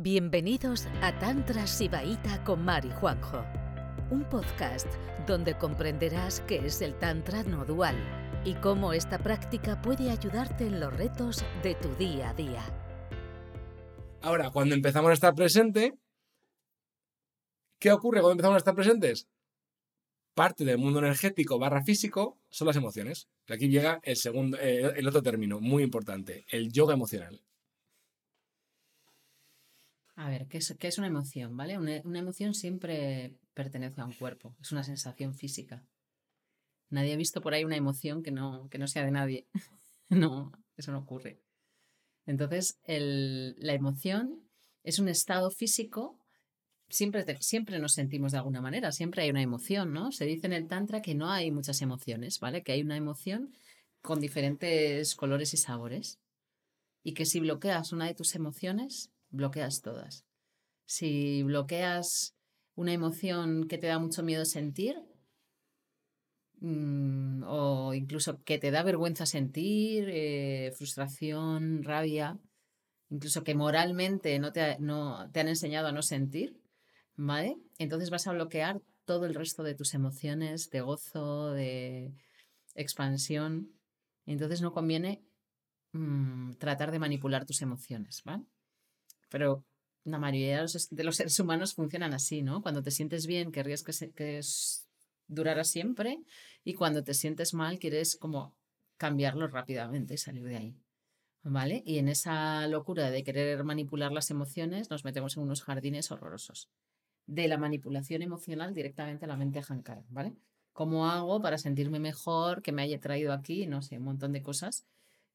Bienvenidos a Tantra Sibaíta con Mari Juanjo, un podcast donde comprenderás qué es el Tantra no dual y cómo esta práctica puede ayudarte en los retos de tu día a día. Ahora, cuando empezamos a estar presente, ¿qué ocurre cuando empezamos a estar presentes? Parte del mundo energético barra físico son las emociones. Aquí llega el, segundo, eh, el otro término muy importante, el yoga emocional. A ver, ¿qué es, una emoción? ¿Vale? Una, emoción siempre pertenece a un cuerpo, es una sensación física. Nadie ha visto por ahí una emoción que no, que no sea de nadie. no, eso no ocurre. Entonces, la emoción es un estado físico. Siempre, siempre nos sentimos de alguna manera, siempre hay una emoción, ¿no? Se dice en el Tantra que no hay muchas emociones, ¿vale? Que hay una emoción con diferentes colores y sabores. Y que si bloqueas una de tus emociones, bloqueas todas. Si bloqueas una emoción que te da mucho miedo sentir, mm, o incluso que te da vergüenza sentir, eh, frustración, rabia, incluso que moralmente no te, han enseñado a no sentir, ¿vale? Entonces vas a bloquear todo el resto de tus emociones de gozo, de expansión. Entonces no conviene mm, tratar de manipular tus emociones, ¿vale? Pero la mayoría de los, seres humanos funcionan así, ¿no? Cuando te sientes bien, querrías que, que durara siempre y cuando te sientes mal, quieres como cambiarlo rápidamente y salir de ahí. ¿Vale? Y en esa locura de querer manipular las emociones, nos metemos en unos jardines horrorosos. De la manipulación emocional directamente a la mente ajankara, ¿vale? ¿Cómo hago para sentirme mejor, que me haya traído aquí? No sé, un montón de cosas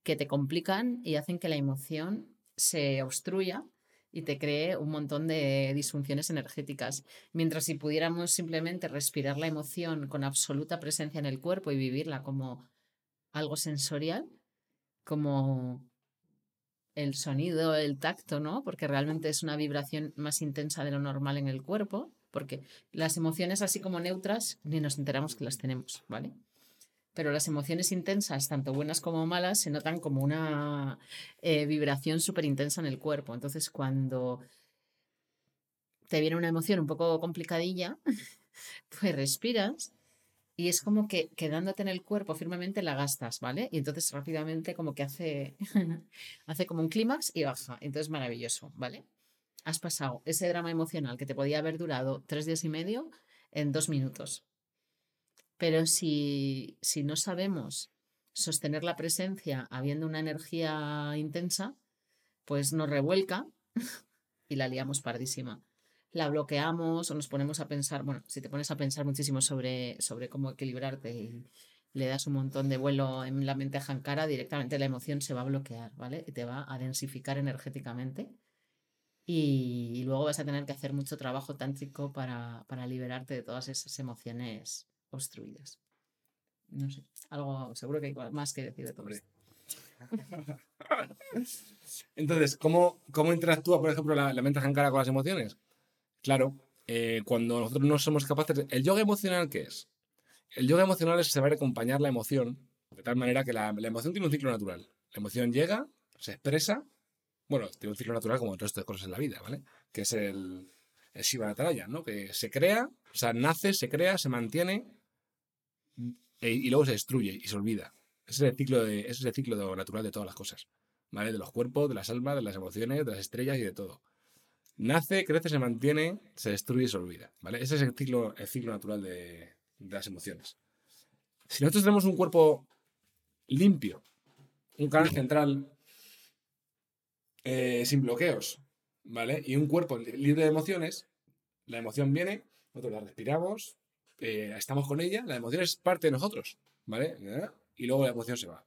que te complican y hacen que la emoción se obstruya y te cree un montón de disfunciones energéticas. Mientras si pudiéramos simplemente respirar la emoción con absoluta presencia en el cuerpo y vivirla como algo sensorial, como el sonido, el tacto, ¿no? Porque realmente es una vibración más intensa de lo normal en el cuerpo, porque las emociones así como neutras ni nos enteramos que las tenemos, ¿vale? Pero las emociones intensas, tanto buenas como malas, se notan como una eh, vibración súper intensa en el cuerpo. Entonces, cuando te viene una emoción un poco complicadilla, pues respiras y es como que quedándote en el cuerpo firmemente la gastas, ¿vale? Y entonces rápidamente como que hace, hace como un clímax y baja. Entonces maravilloso, ¿vale? Has pasado ese drama emocional que te podía haber durado tres días y medio en dos minutos. Pero si, si no sabemos sostener la presencia habiendo una energía intensa, pues nos revuelca y la liamos pardísima. La bloqueamos o nos ponemos a pensar, bueno, si te pones a pensar muchísimo sobre, sobre cómo equilibrarte y le das un montón de vuelo en la mente a directamente la emoción se va a bloquear, ¿vale? Y te va a densificar energéticamente. Y, luego vas a tener que hacer mucho trabajo tántrico para, para liberarte de todas esas emociones construidas. No sé, algo seguro que hay más que decir de todo esto. Entonces, ¿cómo, ¿cómo interactúa, por ejemplo, la, la mente jankara con las emociones? Claro, eh, cuando nosotros no somos capaces de... ¿El yoga emocional qué es? El yoga emocional es saber acompañar la emoción de tal manera que la, la, emoción tiene un ciclo natural. La emoción llega, se expresa, bueno, tiene un ciclo natural como el resto de cosas en la vida, ¿vale? Que es el, el Shiva Nataraya, ¿no? Que se crea, o sea, nace, se crea, se mantiene, e, y luego se destruye y se olvida. Ese es el ciclo, de, ese es el ciclo natural de todas las cosas, ¿vale? De los cuerpos, de las almas, de las emociones, de las estrellas y de todo. Nace, crece, se mantiene, se destruye y se olvida, ¿vale? Ese es el ciclo, el ciclo natural de, las emociones. Si nosotros tenemos un cuerpo limpio, un canal central eh, sin bloqueos, ¿vale? Y un cuerpo libre de emociones, la emoción viene, nosotros la respiramos, eh, estamos con ella, la emoción es parte de nosotros, ¿vale? Y luego la emoción se va.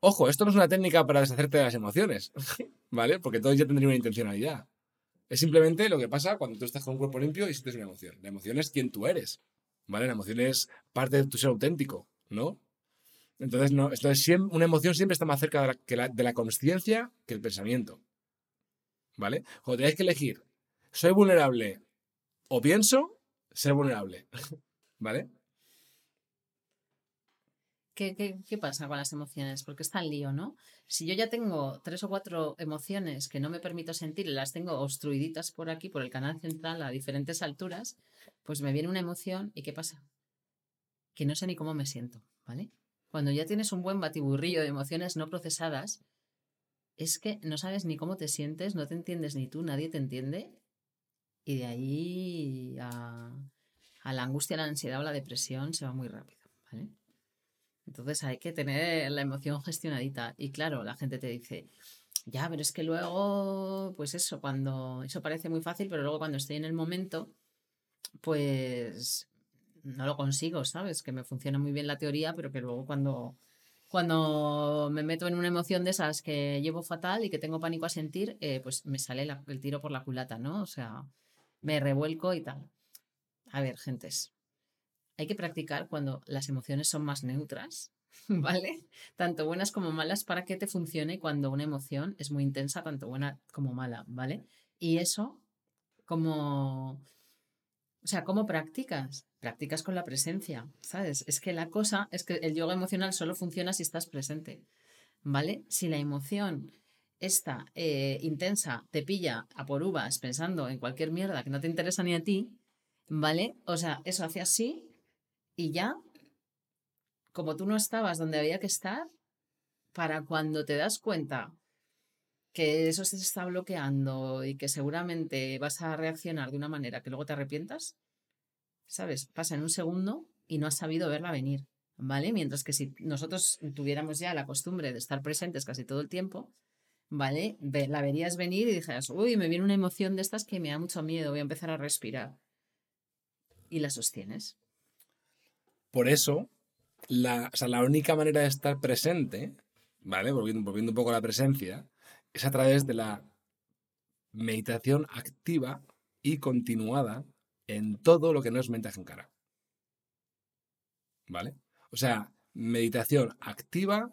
Ojo, esto no es una técnica para deshacerte de las emociones, ¿vale? Porque todos ya tendrían una intencionalidad. Es simplemente lo que pasa cuando tú estás con un cuerpo limpio y sientes una emoción. La emoción es quien tú eres, ¿vale? La emoción es parte de tu ser auténtico, ¿no? Entonces, no, una emoción siempre está más cerca de la, de la conciencia que el pensamiento, ¿vale? Cuando tenéis que elegir, ¿soy vulnerable o pienso? Ser vulnerable. ¿Vale? ¿qué, qué, qué pasa con las emociones? Porque está el lío, ¿no? Si yo ya tengo tres o cuatro emociones que no me permito sentir y las tengo obstruiditas por aquí, por el canal central, a diferentes alturas, pues me viene una emoción y ¿qué pasa? Que no sé ni cómo me siento, ¿vale? Cuando ya tienes un buen batiburrillo de emociones no procesadas, es que no sabes ni cómo te sientes, no te entiendes ni tú, nadie te entiende. Y de ahí a, la angustia, la ansiedad o la depresión se va muy rápido, ¿vale? Entonces hay que tener la emoción gestionadita. Y claro, la gente te dice, ya, pero es que luego, pues eso, cuando eso parece muy fácil, pero luego cuando estoy en el momento, pues no lo consigo, ¿sabes? Que me funciona muy bien la teoría, pero que luego cuando, cuando me meto en una emoción de esas que llevo fatal y que tengo pánico a sentir, eh, pues me sale el tiro por la culata, ¿no? O sea, me revuelco y tal. A ver, gentes, hay que practicar cuando las emociones son más neutras, ¿vale? Tanto buenas como malas para que te funcione cuando una emoción es muy intensa, tanto buena como mala, ¿vale? Y eso, como... O sea, ¿cómo practicas? Practicas con la presencia, ¿sabes? Es que la cosa es que el yoga emocional solo funciona si estás presente, ¿vale? Si la emoción esta eh, intensa te pilla a por uvas pensando en cualquier mierda que no te interesa ni a ti, ¿vale? O sea, eso hace así y ya, como tú no estabas donde había que estar, para cuando te das cuenta que eso se está bloqueando y que seguramente vas a reaccionar de una manera que luego te arrepientas, ¿sabes? Pasa en un segundo y no has sabido verla venir, ¿vale? Mientras que si nosotros tuviéramos ya la costumbre de estar presentes casi todo el tiempo, ¿vale? La verías venir y dijeras, uy, me viene una emoción de estas que me da mucho miedo, voy a empezar a respirar. Y la sostienes. Por eso, la, o sea, la única manera de estar presente, ¿vale? Volviendo, volviendo un poco a la presencia, es a través de la meditación activa y continuada en todo lo que no es mente ajencara. ¿Vale? O sea, meditación activa,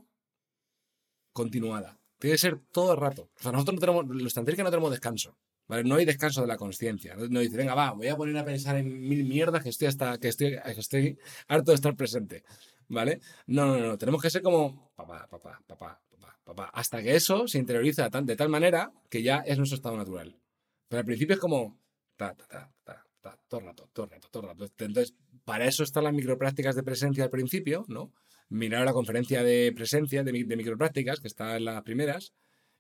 continuada. Tiene que ser todo el rato. O sea, nosotros no tenemos, los tantristas no tenemos descanso. ¿vale? No hay descanso de la conciencia. No, dice, venga, va, voy a poner a pensar en mil mierdas que estoy hasta, que estoy, que estoy harto de estar presente. ¿Vale? No, no, no. Tenemos que ser como papá, papá, papá, papá, papá. Hasta que eso se interioriza de tal manera que ya es nuestro estado natural. Pero al principio es como ta, ta, ta, ta, ta, todo el rato, todo el rato, todo el rato. Entonces, para eso están las microprácticas de presencia al principio, ¿no? Mirar la conferencia de presencia, de, de microprácticas, que está en las primeras,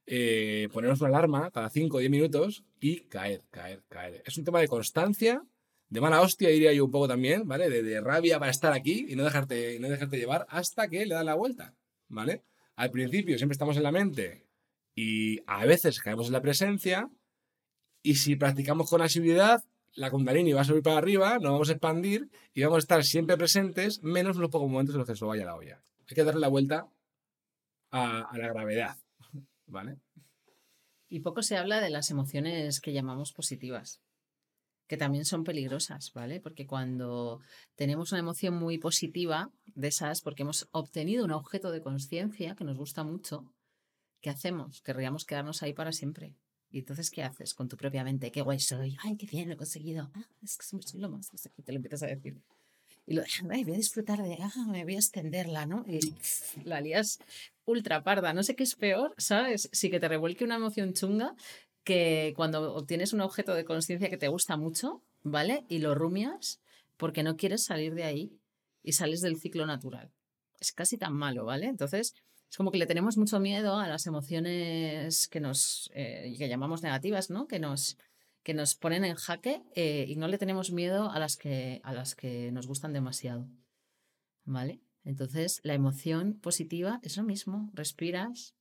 eh, ponernos una alarma cada 5 o 10 minutos y caer, caer, caer. Es un tema de constancia, de mala hostia, diría yo un poco también, ¿vale? De, de rabia para estar aquí y no, dejarte, no dejarte llevar hasta que le dan la vuelta, ¿vale? Al principio siempre estamos en la mente y a veces caemos en la presencia y si practicamos con asiduidad, la kundalini va a subir para arriba, nos vamos a expandir y vamos a estar siempre presentes, menos en los pocos momentos en los que se vaya la olla. Hay que darle la vuelta a, a la gravedad, ¿vale? Y poco se habla de las emociones que llamamos positivas, que también son peligrosas, ¿vale? Porque cuando tenemos una emoción muy positiva de esas, porque hemos obtenido un objeto de conciencia que nos gusta mucho, ¿qué hacemos? Querríamos quedarnos ahí para siempre. Y entonces, ¿qué haces con tu propia mente? ¡Qué guay soy! ¡Ay, qué bien, lo he conseguido! ¡Ah, es que soy lo más! No te lo empiezas a decir. Y lo, ay, voy a disfrutar de, ah, me voy a extenderla, ¿no? Y la lías ultra parda. No sé qué es peor, ¿sabes? Si que te revuelque una emoción chunga, que cuando obtienes un objeto de conciencia que te gusta mucho, ¿vale? Y lo rumias porque no quieres salir de ahí y sales del ciclo natural. Es casi tan malo, ¿vale? Entonces, es como que le tenemos mucho miedo a las emociones que nos, eh, que llamamos negativas, ¿no? Que nos, que nos ponen en jaque eh, y no le tenemos miedo a las que, a las que nos gustan demasiado, ¿vale? Entonces, la emoción positiva es lo mismo, respiras,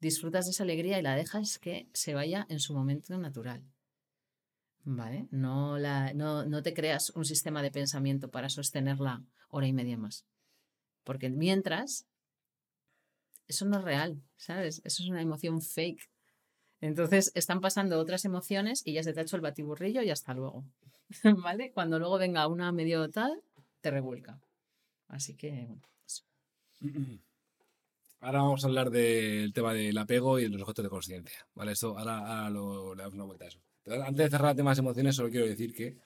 disfrutas de esa alegría y la dejas que se vaya en su momento natural. ¿Vale? No, la, no, no te creas un sistema de pensamiento para sostenerla hora y media más. Porque mientras, eso no es real, ¿sabes? Eso es una emoción fake. Entonces están pasando otras emociones y ya se te ha hecho el batiburrillo y hasta luego. ¿Vale? Cuando luego venga una medio tal, te revuelca. Así que, bueno. eso. Ahora vamos a hablar del tema del apego y los objetos de conciencia. ¿Vale? Esto, ahora, lo, le damos una vuelta a eso. Antes de cerrar el tema de las emociones, solo quiero decir que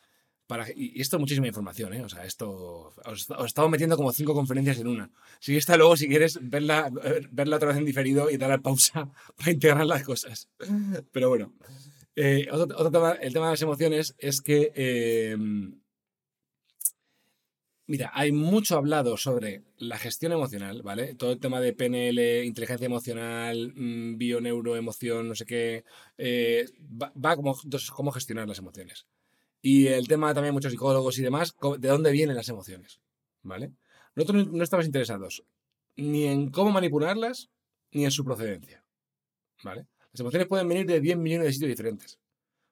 para, y esto es muchísima información, ¿eh? O sea, esto. Os, os estamos metiendo como cinco conferencias en una. Si está luego, si quieres, verla, verla otra vez en diferido y dar la pausa para integrar las cosas. Pero bueno. Eh, otro, otro tema, el tema de las emociones es que. eh, Mira, hay mucho hablado sobre la gestión emocional, ¿vale? Todo el tema de PNL, inteligencia emocional, mm, bioneuroemoción, no sé qué, eh, va, va como entonces, cómo gestionar las emociones. Y el tema también muchos psicólogos y demás, de dónde vienen las emociones, ¿vale? Nosotros no no estamos interesados ni en cómo manipularlas, ni en su procedencia, ¿vale? Las emociones pueden venir de 10 millones de sitios diferentes.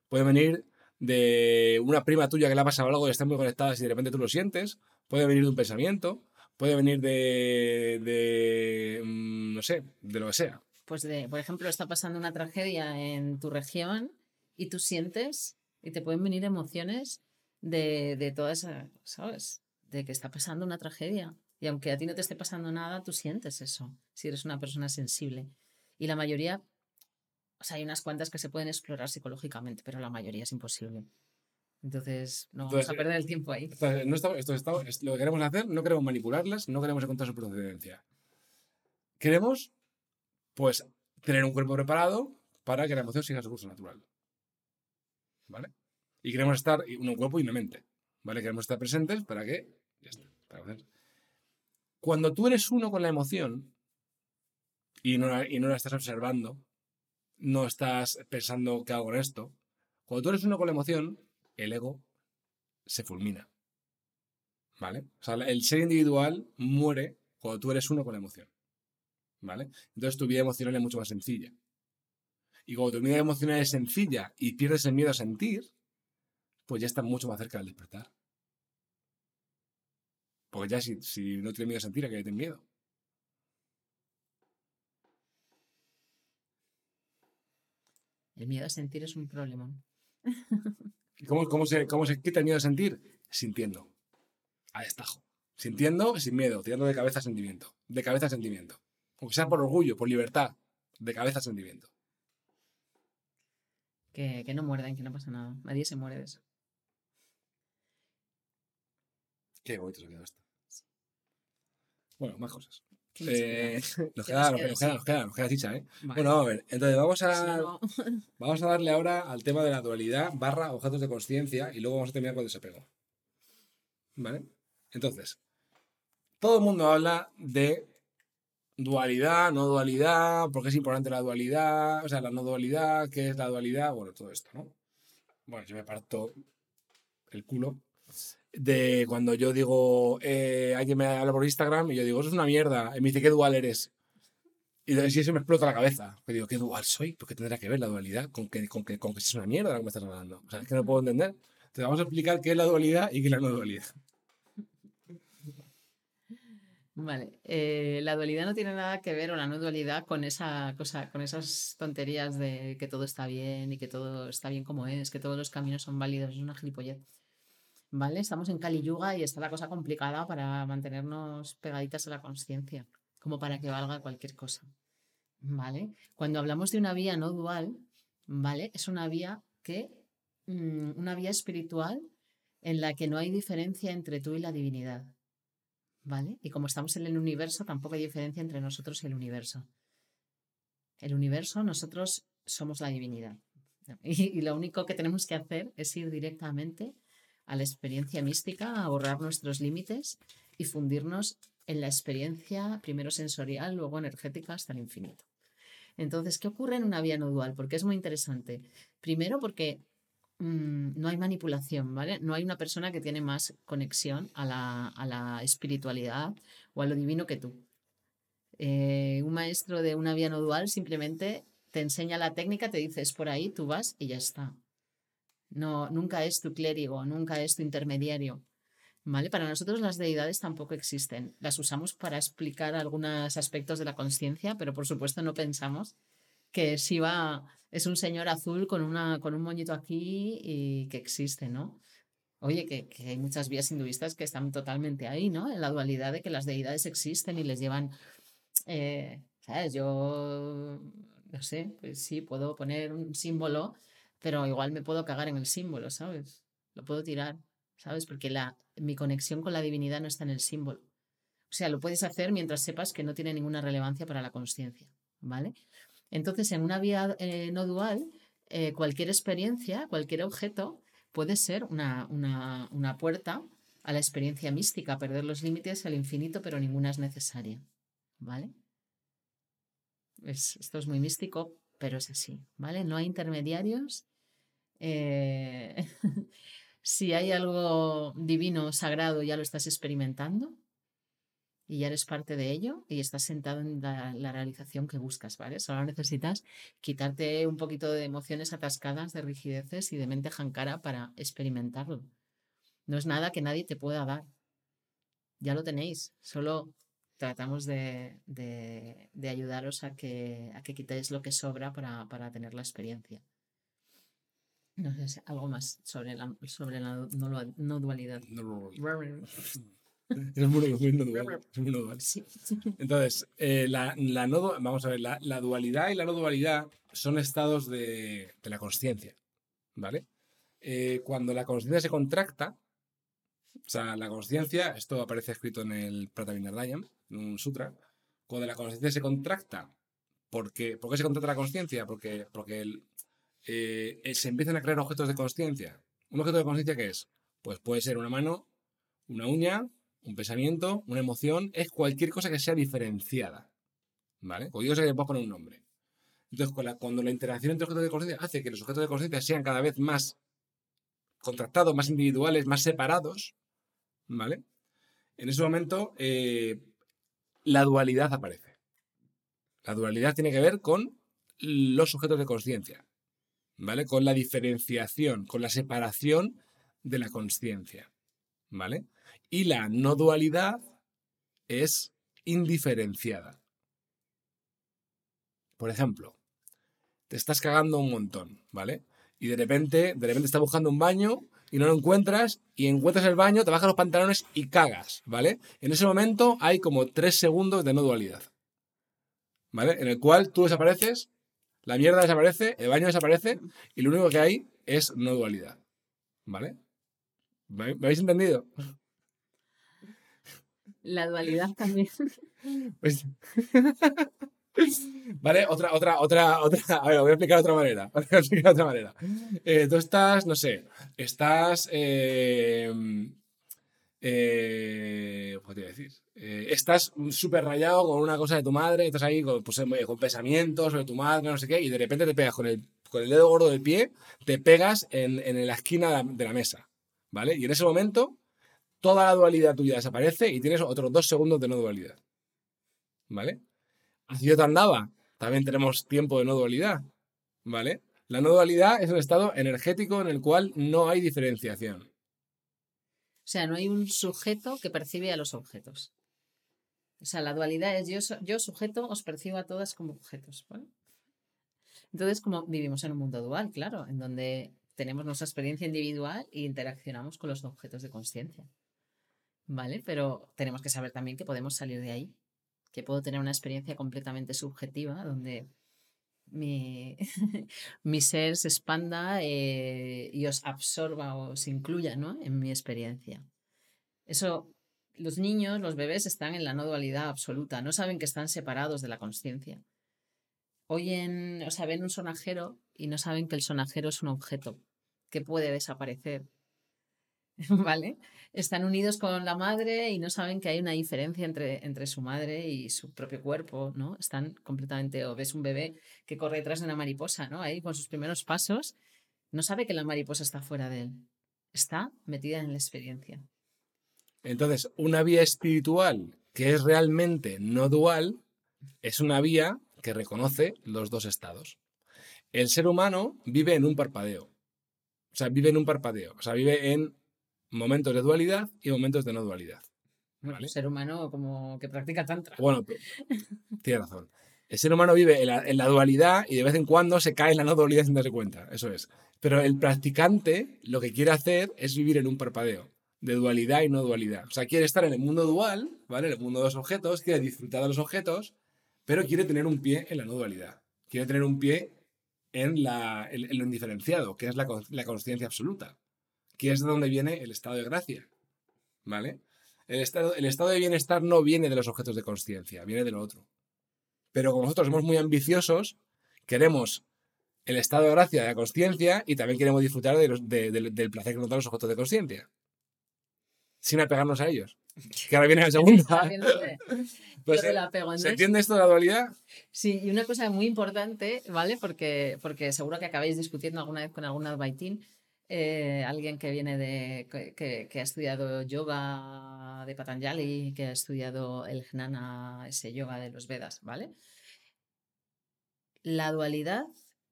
Pueden venir de una prima tuya que le ha pasado algo y están muy conectadas y de repente tú lo sientes. Puede venir de un pensamiento. Puede venir de, de mm, no sé, de lo que sea. Pues, de, por ejemplo, está pasando una tragedia en tu región y tú sientes y te pueden venir emociones de, de toda esa, ¿sabes? De que está pasando una tragedia. Y aunque a ti no te esté pasando nada, tú sientes eso, si eres una persona sensible. Y la mayoría, o sea, hay unas cuantas que se pueden explorar psicológicamente, pero la mayoría es imposible. Entonces, no vamos Entonces, a perder el tiempo ahí. Entonces, no estamos- esto estamos- es lo que queremos hacer, no queremos manipularlas, no queremos encontrar su procedencia. Queremos, pues, tener un cuerpo preparado para que la emoción siga su curso natural. ¿Vale? Y queremos estar, y un cuerpo y una mente. ¿Vale? Queremos estar presentes para que. Ya está. Cuando tú eres uno con la emoción y no, y no la estás observando, no estás pensando qué hago con esto. Cuando tú eres uno con la emoción, el ego se fulmina. ¿Vale? O sea, el ser individual muere cuando tú eres uno con la emoción. ¿Vale? Entonces tu vida emocional es mucho más sencilla. Y cuando tu vida emocional es sencilla y pierdes el miedo a sentir, pues ya estás mucho más cerca del despertar. Porque ya si, si no tienes miedo a sentir, ¿a qué tienes miedo? El miedo a sentir es un problema. ¿Y ¿Cómo, cómo, se, ¿Cómo se quita el miedo a sentir? Sintiendo. A destajo. Sintiendo sin miedo, tirando de cabeza a sentimiento. De cabeza a sentimiento. Aunque sea por orgullo, por libertad. De cabeza a sentimiento. Que, que no muerdan, que no pasa nada. Nadie se muere de eso. Qué bonito se ha quedado esto. Bueno, más cosas. ¿Qué nos Eh, queda? nos, ¿Qué queda, nos queda? nos, queda, nos queda chicha, ¿eh? Vale. Bueno, a ver. Entonces, vamos a, no- vamos a darle ahora al tema de la dualidad barra objetos de conciencia y luego vamos a terminar con el desapego. ¿Vale? Entonces, todo el mundo habla de dualidad, no dualidad, por qué es importante la dualidad, o sea, la no dualidad, qué es la dualidad, bueno, todo esto, ¿no? Bueno, yo me parto el culo de cuando yo digo, eh, alguien me habla por Instagram y yo digo, eso es una mierda, y me dice, ¿qué dual eres? Y si eso me explota la cabeza. Que digo, ¿qué dual soy? ¿Por qué tendrá que ver la dualidad con que, con que, con que es una mierda lo que me estás hablando? O sea, es que no puedo entender. Te vamos a explicar qué es la dualidad y qué es la no dualidad. Vale, eh, la dualidad no tiene nada que ver, o la no dualidad, con esa cosa, con esas tonterías de que todo está bien y que todo está bien como es, que todos los caminos son válidos, es una gilipollez. Vale, estamos en Kali Yuga y está la cosa complicada para mantenernos pegaditas a la conciencia, como para que valga cualquier cosa. Vale, cuando hablamos de una vía no dual, vale, es una vía que, mm, una vía espiritual en la que no hay diferencia entre tú y la divinidad. ¿Vale? Y como estamos en el universo, tampoco hay diferencia entre nosotros y el universo. El universo, nosotros somos la divinidad. Y, lo único que tenemos que hacer es ir directamente a la experiencia mística, a borrar nuestros límites y fundirnos en la experiencia, primero sensorial, luego energética, hasta el infinito. Entonces, ¿qué ocurre en una vía no dual? Porque es muy interesante. Primero, porque mm, no hay manipulación, ¿vale? No hay una persona que tiene más conexión a la, a la espiritualidad o a lo divino que tú. Eh, un maestro de una vía no dual simplemente te enseña la técnica, te dice es por ahí, tú vas y ya está. No, nunca es tu clérigo, nunca es tu intermediario. ¿Vale? Para nosotros las deidades tampoco existen. Las usamos para explicar algunos aspectos de la conciencia, pero por supuesto no pensamos que Shiva es un señor azul con, una, con un moñito aquí y que existe, ¿no? Oye, que, que hay muchas vías hinduistas que están totalmente ahí, ¿no? En la dualidad de que las deidades existen y les llevan, eh, ¿sabes? Yo, no sé, pues sí, puedo poner un símbolo, pero igual me puedo cagar en el símbolo, ¿sabes? Lo puedo tirar. ¿sabes? Porque la, mi conexión con la divinidad no está en el símbolo. O sea, lo puedes hacer mientras sepas que no tiene ninguna relevancia para la conciencia, ¿vale? Entonces, en una vía eh, no dual, eh, cualquier experiencia, cualquier objeto puede ser una, una, una puerta a la experiencia mística, perder los límites al infinito, pero ninguna es necesaria, ¿vale? Es, esto es muy místico, pero es así, ¿vale? No hay intermediarios. Eh, si hay algo divino, sagrado, ya lo estás experimentando y ya eres parte de ello y estás sentado en la, la, realización que buscas, ¿vale? Solo necesitas quitarte un poquito de emociones atascadas, de rigideces y de mente jankara para experimentarlo. No es nada que nadie te pueda dar. Ya lo tenéis, solo tratamos de, de, de ayudaros a que, a que quitéis lo que sobra para, para tener la experiencia. No sé, algo más sobre la, sobre la no, no dualidad. No, es no dual. Es dual. Entonces, eh, la, la no, vamos a ver, la, la, dualidad y la no dualidad son estados de, de la consciencia, ¿vale? Eh, cuando la consciencia se contracta, o sea, la consciencia, esto aparece escrito en el Pratavinardayam, en un sutra, cuando la consciencia se contracta, porque, ¿por qué se contracta la consciencia? Porque, porque el, eh, se empiezan a crear objetos de consciencia. ¿Un objeto de consciencia qué es? Pues puede ser una mano, una uña, un pensamiento, una emoción, es cualquier cosa que sea diferenciada. ¿Vale? Cualquier cosa que le poner un nombre. Entonces, cuando la interacción entre objetos de consciencia hace que los objetos de consciencia sean cada vez más contractados, más individuales, más separados, ¿vale? En ese momento, eh, la dualidad aparece. La dualidad tiene que ver con los sujetos de conciencia, ¿vale? Con la diferenciación, con la separación de la conciencia, ¿vale? Y la no dualidad es indiferenciada. Por ejemplo, te estás cagando un montón, ¿vale? Y de repente, de repente estás buscando un baño y no lo encuentras y encuentras el baño, te bajas los pantalones y cagas, ¿vale? En ese momento hay como tres segundos de no dualidad, ¿vale? En el cual tú desapareces, la mierda desaparece, el baño desaparece y lo único que hay es no dualidad, ¿vale? ¿Me habéis entendido? La dualidad también. Pues... Vale, otra, otra, otra, otra. A ver, lo voy a explicar de otra manera. Voy a explicar de otra manera. Eh, tú estás, no sé, estás. Eh, eh, ¿Cómo te iba a decir? Eh, estás súper rayado con una cosa de tu madre, estás ahí con, pues, con pensamientos sobre tu madre, no sé qué, y de repente te pegas con el, con el dedo gordo del pie, te pegas en, en la esquina de la mesa. ¿Vale? Y en ese momento, toda la dualidad tuya desaparece y tienes otros dos segundos de no dualidad. ¿Vale? Así yo andaba. También tenemos tiempo de no dualidad. ¿Vale? La no dualidad es un estado energético en el cual no hay diferenciación. O sea, no hay un sujeto que percibe a los objetos. O sea, la dualidad es yo, yo sujeto, os percibo a todas como objetos. ¿vale? Entonces, como vivimos en un mundo dual, claro, en donde tenemos nuestra experiencia individual e interaccionamos con los objetos de conciencia. ¿Vale? Pero tenemos que saber también que podemos salir de ahí que puedo tener una experiencia completamente subjetiva donde mi, mi ser se expanda eh, y os absorba o os incluya ¿no? en mi experiencia. Eso, los niños, los bebés están en la no dualidad absoluta, no saben que están separados de la conciencia. Oyen, o sea, ven un sonajero y no saben que el sonajero es un objeto que puede desaparecer ¿vale? Están unidos con la madre y no saben que hay una diferencia entre, entre su madre y su propio cuerpo, ¿no? Están completamente, o ves un bebé que corre detrás de una mariposa, ¿no? Ahí con sus primeros pasos, no sabe que la mariposa está fuera de él, está metida en la experiencia. Entonces, una vía espiritual que es realmente no dual es una vía que reconoce los dos estados. El ser humano vive en un parpadeo. O sea, vive en un parpadeo. O sea, vive en momentos de dualidad y momentos de no dualidad. ¿vale? Ser humano como que practica tantra. Bueno, tiene razón. El ser humano vive en la, en la, dualidad y de vez en cuando se cae en la no dualidad sin darse cuenta. Eso es. Pero el practicante lo que quiere hacer es vivir en un parpadeo de dualidad y no dualidad. O sea, quiere estar en el mundo dual, ¿vale? En el mundo de los objetos, quiere disfrutar de los objetos, pero quiere tener un pie en la no dualidad. Quiere tener un pie en, la, en, en lo indiferenciado, que es la, la conciencia absoluta que es de donde viene el estado de gracia. ¿Vale? El estado, el estado de bienestar no viene de los objetos de conciencia, viene de lo otro. Pero como nosotros somos muy ambiciosos, queremos el estado de gracia de la conciencia y también queremos disfrutar de los- de- del- del placer que nos dan los objetos de conciencia. Sin apegarnos a ellos. Que ahora viene la segunda. Pues, del apego. ¿Se entiende esto de la dualidad? Sí, y una cosa muy importante, ¿vale? Porque, porque seguro que acabáis discutiendo alguna vez con algún advaitín, eh, alguien que viene de, que, ha estudiado yoga de Patanjali, que ha estudiado el jnana, ese yoga de los Vedas, ¿vale? La dualidad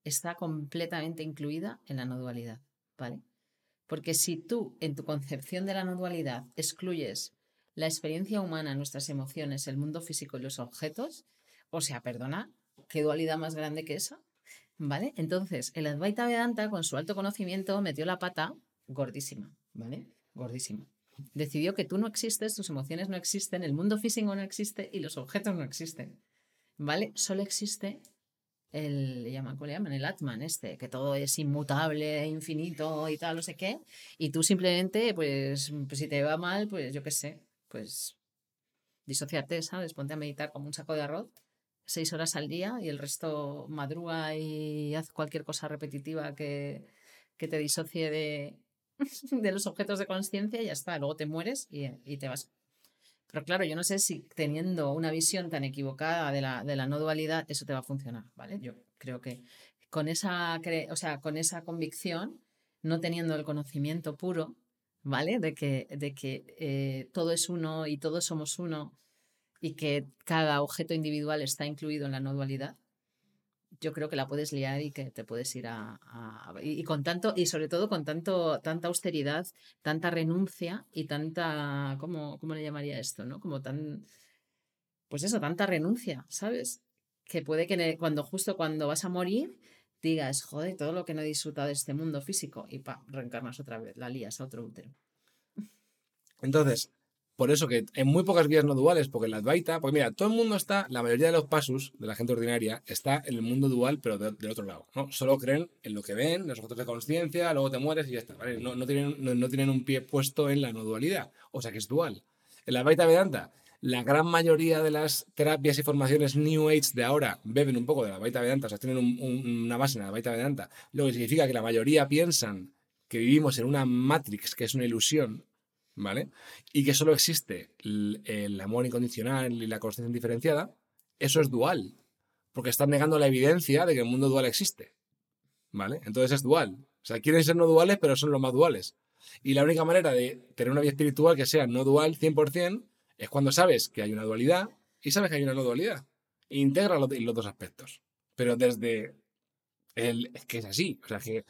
está completamente incluida en la no dualidad, ¿vale? Porque si tú, en tu concepción de la no dualidad, excluyes la experiencia humana, nuestras emociones, el mundo físico y los objetos, o sea, perdona, ¿qué dualidad más grande que esa? ¿Vale? Entonces, el Advaita Vedanta, con su alto conocimiento, metió la pata gordísima, ¿vale? Gordísima. Decidió que tú no existes, tus emociones no existen, el mundo físico no existe y los objetos no existen, ¿vale? Solo existe el, le llaman, ¿cómo le llaman? El Atman este, que todo es inmutable, infinito y tal, no sé qué, y tú simplemente, pues, pues si te va mal, pues yo qué sé, pues disociarte, ¿sabes? Ponte a meditar como un saco de arroz seis horas al día y el resto madruga y haz cualquier cosa repetitiva que, que te disocie de, de los objetos de conciencia y ya está. Luego te mueres y, y te vas. Pero claro, yo no sé si teniendo una visión tan equivocada de la, de la no dualidad, eso te va a funcionar, ¿vale? Yo creo que con esa, o sea, con esa convicción, no teniendo el conocimiento puro, ¿vale? De que, de que eh, todo es uno y todos somos uno y que cada objeto individual está incluido en la no dualidad, yo creo que la puedes liar y que te puedes ir a, y, con tanto y sobre todo con tanto tanta austeridad, tanta renuncia y tanta ¿cómo, cómo le llamaría esto, no? Como tan pues eso, tanta renuncia, ¿sabes? Que puede que cuando justo cuando vas a morir digas, joder, todo lo que no he disfrutado de este mundo físico y pa, reencarnas otra vez, la lías a otro útero. Entonces, por eso que en muy pocas vías no duales, porque en la Advaita, pues mira, todo el mundo está, la mayoría de los pasos de la gente ordinaria está en el mundo dual, pero de- del otro lado, ¿no? Solo creen en lo que ven, los objetos de conciencia, luego te mueres y ya está. No, no tienen, no, no tienen un pie puesto en la no dualidad, o sea que es dual. En la Advaita Vedanta, la gran mayoría de las terapias y formaciones New Age de ahora beben un poco de la Advaita Vedanta, o sea, tienen un- un- una base en la Advaita Vedanta, lo que significa que la mayoría piensan que vivimos en una matrix, que es una ilusión, ¿vale? y que solo existe el, amor incondicional y la conciencia indiferenciada, eso es dual. Porque están negando la evidencia de que el mundo dual existe. ¿Vale? Entonces es dual. O sea, quieren ser no duales, pero son los más duales. Y la única manera de tener una vida espiritual que sea no dual 100% es cuando sabes que hay una dualidad y sabes que hay una no dualidad. Integra los, los dos aspectos. Pero desde el... Es que es así. O sea, que...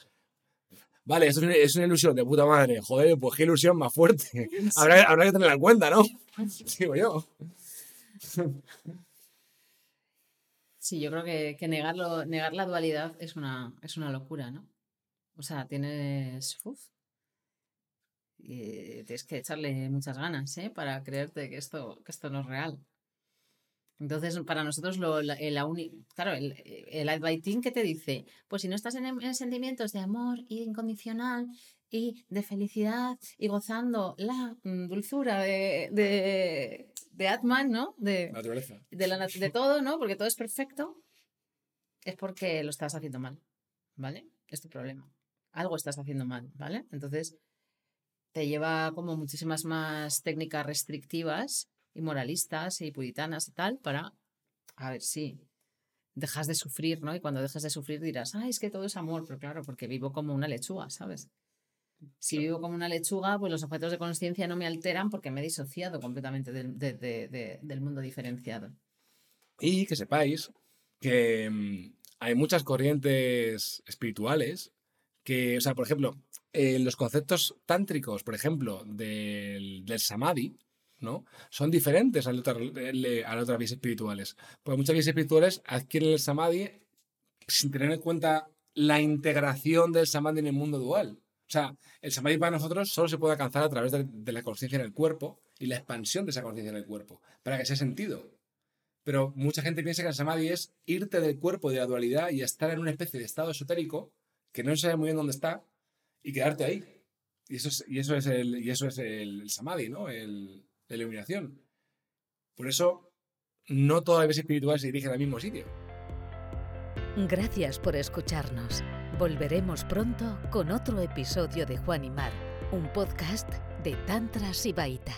Vale, esto es una, es una ilusión de puta madre. Joder, pues qué ilusión más fuerte. Habrá, habrá que tenerla en cuenta, ¿no? Digo yo. Sí, yo creo que, que negarlo, negar la dualidad es una, es una locura, ¿no? O sea, tienes. uf, y tienes que echarle muchas ganas, ¿eh? Para creerte que esto, que esto no es real. Entonces, para nosotros, lo, la, la uni- claro, el, el advaitín que te dice, pues si no estás en, en sentimientos de amor incondicional y de felicidad y gozando la mm, dulzura de, de, de Atman, ¿no? De, Naturaleza. de, la de todo, ¿no? Porque todo es perfecto, es porque lo estás haciendo mal, ¿vale? Es tu problema. Algo estás haciendo mal, ¿vale? Entonces, te lleva como muchísimas más técnicas restrictivas y moralistas y puritanas y tal para, a ver, sí, dejas de sufrir, ¿no? Y cuando dejas de sufrir dirás, ah, es que todo es amor, pero claro, porque vivo como una lechuga, ¿sabes? Si vivo como una lechuga, pues los objetos de conciencia no me alteran porque me he disociado completamente del, de- de- de- del mundo diferenciado. Y que sepáis que mm, hay muchas corrientes espirituales que, o sea, por ejemplo, eh, los conceptos tántricos, por ejemplo, del, del samadhi, ¿no? Son diferentes a, la otra- le- a las otras vías espirituales. Porque muchas vías espirituales adquieren el samadhi sin tener en cuenta la integración del samadhi en el mundo dual. O sea, el samadhi para nosotros solo se puede alcanzar a través de, la conciencia en el cuerpo y la expansión de esa conciencia en el cuerpo, para que sea sentido. Pero mucha gente piensa que el samadhi es irte del cuerpo de la dualidad y estar en una especie de estado esotérico que no se sabe muy bien dónde está y quedarte ahí. Y eso es, y eso es, el, y eso es el, samadhi, ¿no? La iluminación. Por eso, no toda la vida espiritual se dirige al mismo sitio. Gracias por escucharnos. Volveremos pronto con otro episodio de Juan y Mar, un podcast de Tantra Sibaita.